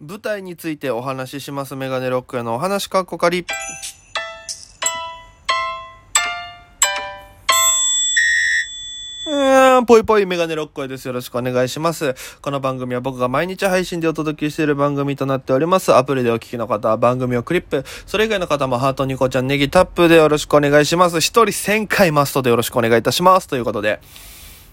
舞台についてお話ししますメガネロックへのお話かっこかり。うん、ぽいぽいメガネロックへです。よろしくお願いします。この番組は僕が毎日配信でお届けしている番組となっております。アプリでお聞きの方は番組をクリップ、それ以外の方もハートニコちゃんネギタップでよろしくお願いします。一人1000回マストでよろしくお願いいたします。ということで、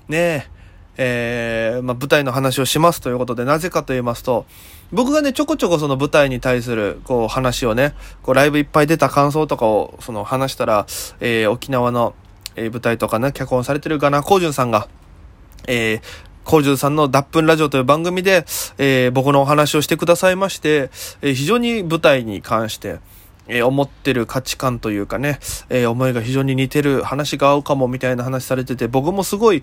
ねえ、えー、まあ、舞台の話をしますということで、なぜかと言いますと、僕がね、ちょこちょこその舞台に対する、こう、話をね、こう、ライブいっぱい出た感想とかを、その、話したら、えー、沖縄の、えー舞台とかね、脚本されてるガナ・コージュンさんが、えー、コージュンさんの脱粉ラジオという番組で、えー僕のお話をしてくださいまして、えー非常に舞台に関して、えー思ってる価値観というかね、えー思いが非常に似てる話が合うかもみたいな話されてて、僕もすごい、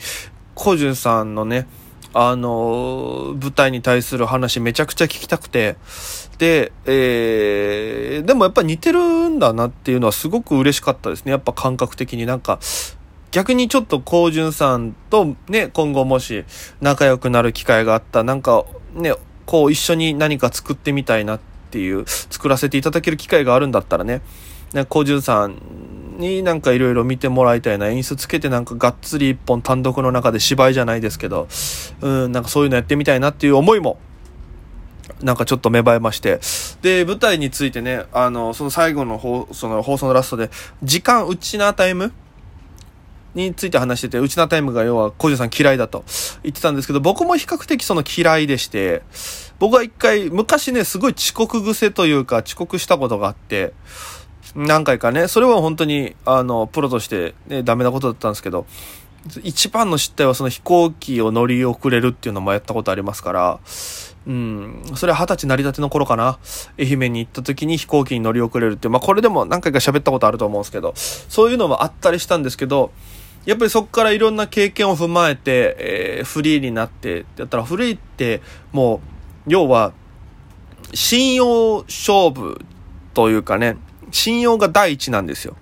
コージュンさんのね、あの舞台に対する話めちゃくちゃ聞きたくて、で、えー、でもやっぱ似てるんだなっていうのはすごく嬉しかったですね。やっぱ感覚的に。なんか、逆にちょっとコージュンさんとね、今後もし仲良くなる機会があった、なんかね、こう一緒に何か作ってみたいなっていう、作らせていただける機会があるんだったらね、ねコージュンさんになんかいろいろ見てもらいたいな、演出つけてなんかがっつり一本単独の中で芝居じゃないですけど、うん、なんかそういうのやってみたいなっていう思いも、なんかちょっと芽生えまして。で、舞台についてね、あの、その最後の放その放送のラストで、時間ウチナータイム？について話してて、ウチナータイムが要は、コージュさん嫌いだと。言ってたんですけど、僕も比較的その嫌いでして、僕は一回、昔ね、すごい遅刻癖というか、遅刻したことがあって、何回かね、それは本当に、あの、プロとして、ね、ダメなことだったんですけど、一番の失態はその飛行機を乗り遅れるっていうのもやったことありますから、うん、それは二十歳成り立ての頃かな。愛媛に行った時に飛行機に乗り遅れるっていう、まあこれでも何回か喋ったことあると思うんですけど、そういうのもあったりしたんですけど、やっぱりそこからいろんな経験を踏まえて、えーフリーになって、やったらフリーってもう、要は、信用勝負というかね、信用が第一なんですよ。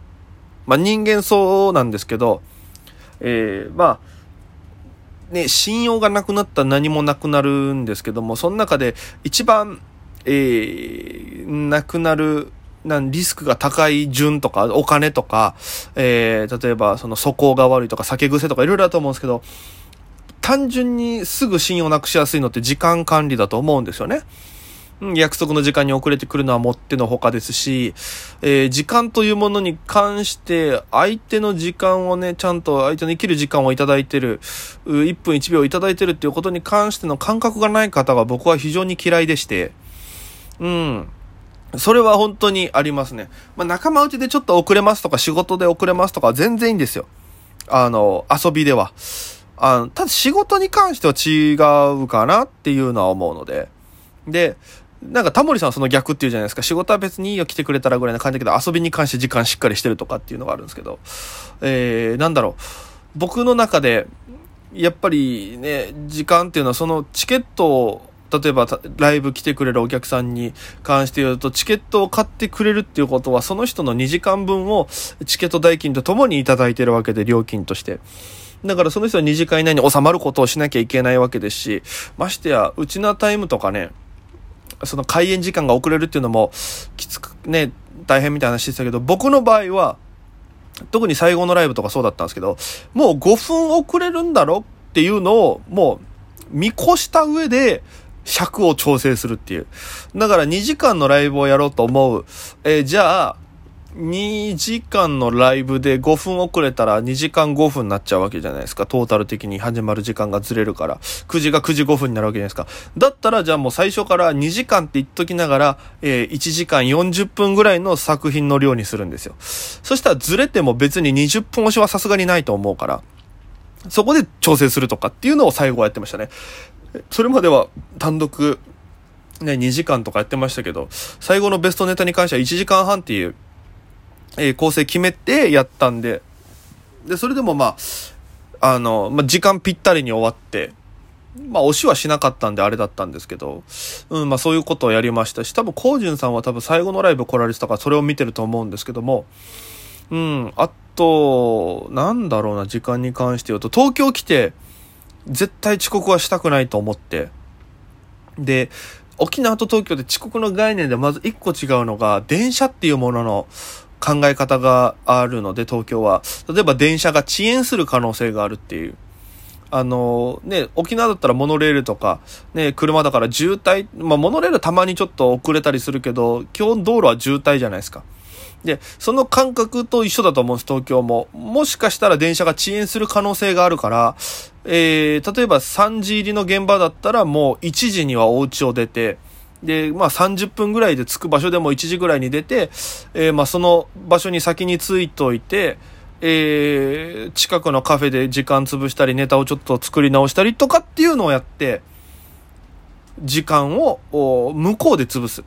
まあ人間そうなんですけど、えーまあ、ね、信用がなくなったら何もなくなるんですけども、その中で一番、えー、なくなる、なんリスクが高い順とか、お金とか、えー、例えばその素行が悪いとか、酒癖とかいろいろだと思うんですけど、単純にすぐ信用なくしやすいのって時間管理だと思うんですよね。約束の時間に遅れてくるのはもってのほかですし、えー時間というものに関して、相手の時間をね、ちゃんと相手の生きる時間をいただいてる、1分1秒いただいてるっていうことに関しての感覚がない方が僕は非常に嫌いでして、うん。それは本当にありますね。まあ、仲間内でちょっと遅れますとか仕事で遅れますとか全然いいんですよ。あの、遊びでは。あの、ただ仕事に関しては違うかなっていうのは思うので。で、なんかタモリさんはその逆っていうじゃないですか。仕事は別にいいよ来てくれたらぐらいな感じだけど、遊びに関して時間しっかりしてるとかっていうのがあるんですけど、えー、なんだろう。僕の中で、やっぱりね、時間っていうのはそのチケットを、例えばライブ来てくれるお客さんに関して言うと、チケットを買ってくれるっていうことは、その人の2時間分をチケット代金とともにいただいてるわけで、料金として。だからその人は2時間以内に収まることをしなきゃいけないわけですし、ましてや、うちなタイムとかね、その開演時間が遅れるっていうのも、きつくね、大変みたいな話してたけど、僕の場合は、特に最後のライブとかそうだったんですけど、もう5分遅れるんだろっていうのを、もう見越した上で、尺を調整するっていう。だから2時間のライブをやろうと思う。えーじゃあ、2時間のライブで5分遅れたら2時間5分になっちゃうわけじゃないですか。トータル的に始まる時間がずれるから。9時が9時5分になるわけじゃないですか。だったらじゃあもう最初から2時間って言っときながら、えー1時間40分ぐらいの作品の量にするんですよ。そしたらずれても別に20分押しはさすがにないと思うから。そこで調整するとかっていうのを最後はやってましたね。それまでは単独、ね、2時間とかやってましたけど、最後のベストネタに関しては1時間半っていう、えー構成決めてやったんで、で、それでもまあ、あの、まあ、時間ぴったりに終わって、まあ、押しはしなかったんであれだったんですけど、うん、まあ、そういうことをやりましたし、多分、コージュンさんは多分最後のライブ来られてたから、それを見てると思うんですけども、うん、あと、なんだろうな、時間に関して言うと、東京来て、絶対遅刻はしたくないと思って、で、沖縄と東京で遅刻の概念でまず一個違うのが、電車っていうものの考え方があるので、東京は。例えば電車が遅延する可能性があるっていう。あのね、沖縄だったらモノレールとか、ね、車だから渋滞、まあモノレールたまにちょっと遅れたりするけど、基本道路は渋滞じゃないですか。で、その感覚と一緒だと思うんです、東京も。もしかしたら電車が遅延する可能性があるから、えー、例えば3時入りの現場だったらもう1時にはお家を出て、で、まあ30分ぐらいで着く場所でも1時ぐらいに出て、えー、まあその場所に先に着いといて、えー、近くのカフェで時間潰したりネタをちょっと作り直したりとかっていうのをやって、時間を向こうで潰す。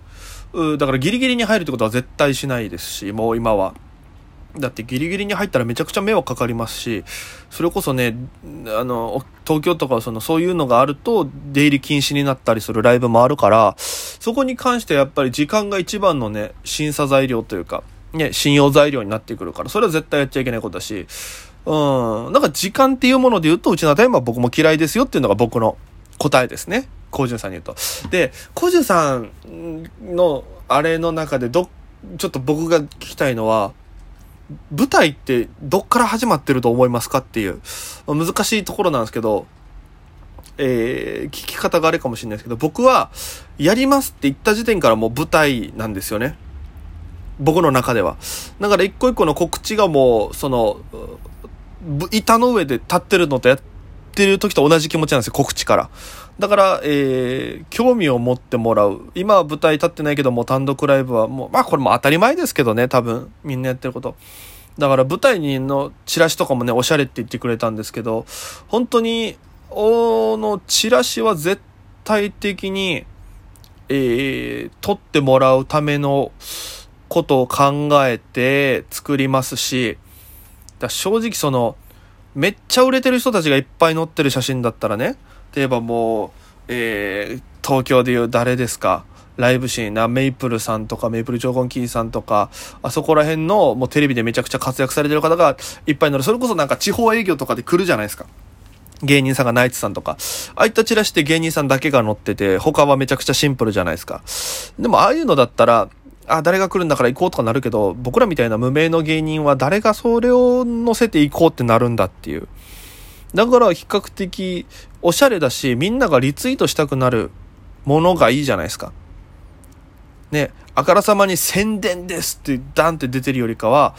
だからギリギリに入るってことは絶対しないですし、もう今は。だってギリギリに入ったらめちゃくちゃ迷惑かかりますし、それこそね、あの、東京とかそのそういうのがあると出入り禁止になったりするライブもあるから、そこに関してやっぱり時間が一番のね、審査材料というか、ね、信用材料になってくるから、それは絶対やっちゃいけないことだし、うん、なんか時間っていうもので言うと、うちのタイムは僕も嫌いですよっていうのが僕の答えですね。コージュンさんに言うと。で、コージュンさんのあれの中でど、ちょっと僕が聞きたいのは、舞台ってどっから始まってると思いますかっていう、難しいところなんですけど、えー、聞き方があれかもしれないですけど、僕は、やりますって言った時点からもう舞台なんですよね。僕の中では。だから一個一個の告知がもう、その、板の上で立ってるのとやってる時と同じ気持ちなんですよ、告知から。だから、えー、興味を持ってもらう。今は舞台立ってないけども、単独ライブはもう、まあこれも当たり前ですけどね、多分、みんなやってること。だから舞台にのチラシとかもね、おしゃれって言ってくれたんですけど、本当に、おのチラシは絶対的に、えー、撮ってもらうためのことを考えて作りますし、だ正直その、めっちゃ売れてる人たちがいっぱい載ってる写真だったらね、例えばもう、えー、東京でいう誰ですか？ライブシーンな、メイプルさんとか、メイプル超ンキーさんとか、あそこら辺の、もうテレビでめちゃくちゃ活躍されてる方がいっぱい乗る。それこそなんか地方営業とかで来るじゃないですか。芸人さんがナイツさんとか。ああいったチラシって芸人さんだけが乗ってて、他はめちゃくちゃシンプルじゃないですか。でもああいうのだったら、あ、誰が来るんだから行こうとかなるけど、僕らみたいな無名の芸人は誰がそれを乗せて行こうってなるんだっていう。だから比較的おしゃれだし、みんながリツイートしたくなるものがいいじゃないですか。ね、あからさまに宣伝ですってダンって出てるよりかは、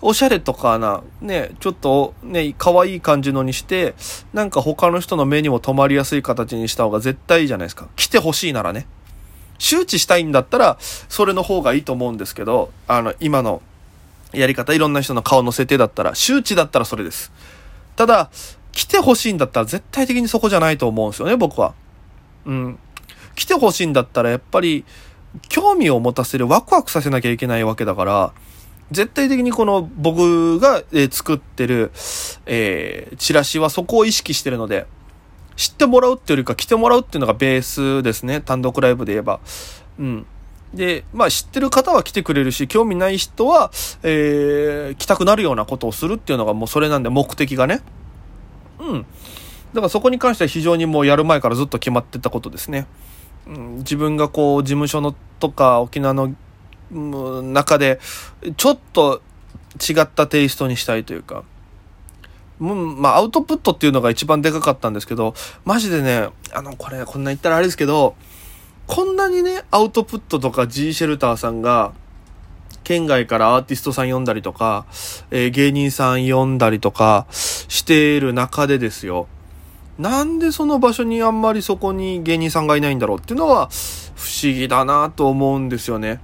おしゃれとかな、ね、ちょっとね、可愛い感じのにして、なんか他の人の目にも留まりやすい形にした方が絶対いいじゃないですか。来てほしいならね。周知したいんだったら、それの方がいいと思うんですけど、あの、今のやり方、いろんな人の顔の設定だったら、周知だったらそれです。ただ、来てほしいんだったら絶対的にそこじゃないと思うんですよね、僕は。うん。来てほしいんだったらやっぱり興味を持たせる、ワクワクさせなきゃいけないわけだから、絶対的にこの僕が、え作ってる、えー、チラシはそこを意識してるので、知ってもらうっていうよりか来てもらうっていうのがベースですね。単独ライブで言えば。うん。で、まあ知ってる方は来てくれるし、興味ない人は、えー、来たくなるようなことをするっていうのがもうそれなんで目的がね。うん。だからそこに関しては非常にもうやる前からずっと決まってたことですね。うん、自分がこう事務所のとか沖縄の、うん、中でちょっと違ったテイストにしたいというか、うん、まあアウトプットっていうのが一番でかかったんですけど、マジでね、あの、これこんな言ったらあれですけど、こんなにね、アウトプットとか G シェルターさんが、県外からアーティストさん呼んだりとか、えー、芸人さん呼んだりとかしている中でですよ。なんでその場所にあんまりそこに芸人さんがいないんだろうっていうのは不思議だなと思うんですよね。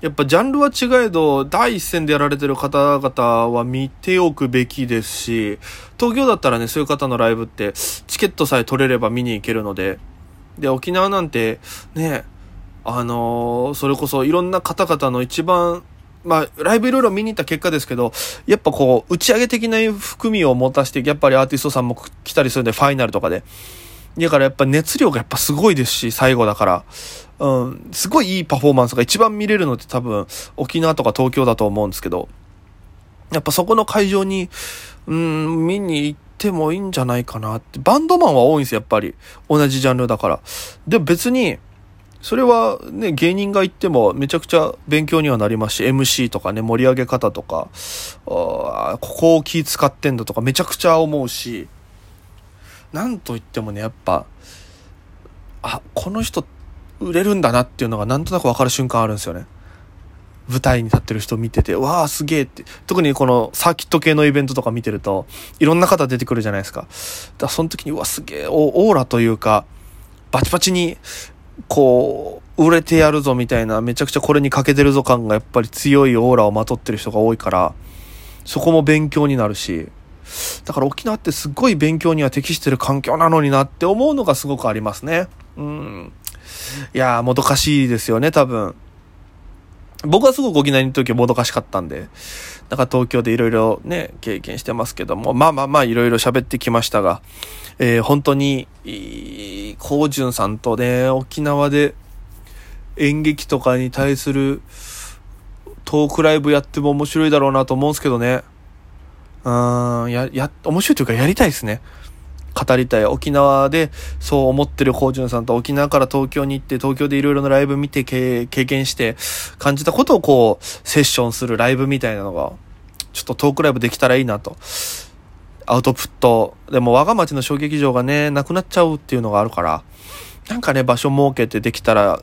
やっぱジャンルは違えど、第一線でやられてる方々は見ておくべきですし、東京だったらね、そういう方のライブって、チケットさえ取れれば見に行けるので、で、沖縄なんて、ね、あのー、それこそいろんな方々の一番まあ、ライブいろいろ見に行った結果ですけど、やっぱこう、打ち上げ的な含みを持たして、やっぱりアーティストさんも来たりするんで、ファイナルとかで。だからやっぱ熱量がやっぱすごいですし、最後だから。うん、すごいいいパフォーマンスが一番見れるのって多分、沖縄とか東京だと思うんですけど、やっぱそこの会場に、うん、見に行ってもいいんじゃないかなって。バンドマンは多いんです、やっぱり。同じジャンルだから。で、別に、それはね、芸人が言ってもめちゃくちゃ勉強にはなりますし、MC とかね、盛り上げ方とか、ここを気使ってんだとかめちゃくちゃ思うし、なんと言ってもね、やっぱ、あ、この人売れるんだなっていうのがなんとなくわかる瞬間あるんですよね。舞台に立ってる人見てて、わあ、すげえって。特にこのサーキット系のイベントとか見てると、いろんな方出てくるじゃないですか。だからその時に、うわ、すげえ、オーラというか、バチバチに、こう、売れてやるぞみたいな、めちゃくちゃこれに欠けてるぞ感がやっぱり強いオーラをまとってる人が多いから、そこも勉強になるし、だから沖縄ってすっごい勉強には適してる環境なのになって思うのがすごくありますね。うん。いやー、もどかしいですよね、多分。僕はすごく沖縄にいる時はもどかしかったんで、なんか東京でいろいろね、経験してますけども、まあまあまあいろいろ喋ってきましたが、えー、本当に、コウジュンさんとね、沖縄で演劇とかに対するトークライブやっても面白いだろうなと思うんですけどね。うん、や、や、面白いというかやりたいですね。語りたい。沖縄でそう思ってる宝順さんと沖縄から東京に行って東京でいろいろなライブ見て経験して感じたことをこうセッションするライブみたいなのがちょっとトークライブできたらいいなと。アウトプット。でも我が町の小劇場がね、なくなっちゃうっていうのがあるから、なんかね、場所設けてできたら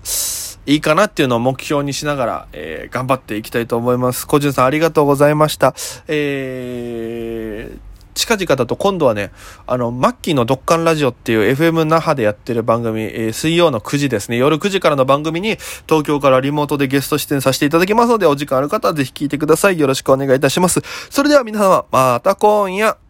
いいかなっていうのを目標にしながら、えー、頑張っていきたいと思います。小順さんありがとうございました。えー、近々だと今度はね、あの、マッキーのドッカンラジオっていう FM 那覇でやってる番組、えー、水曜の9時ですね、夜9時からの番組に東京からリモートでゲスト出演させていただきますので、お時間ある方はぜひ聞いてください。よろしくお願いいたします。それでは皆様、また今夜。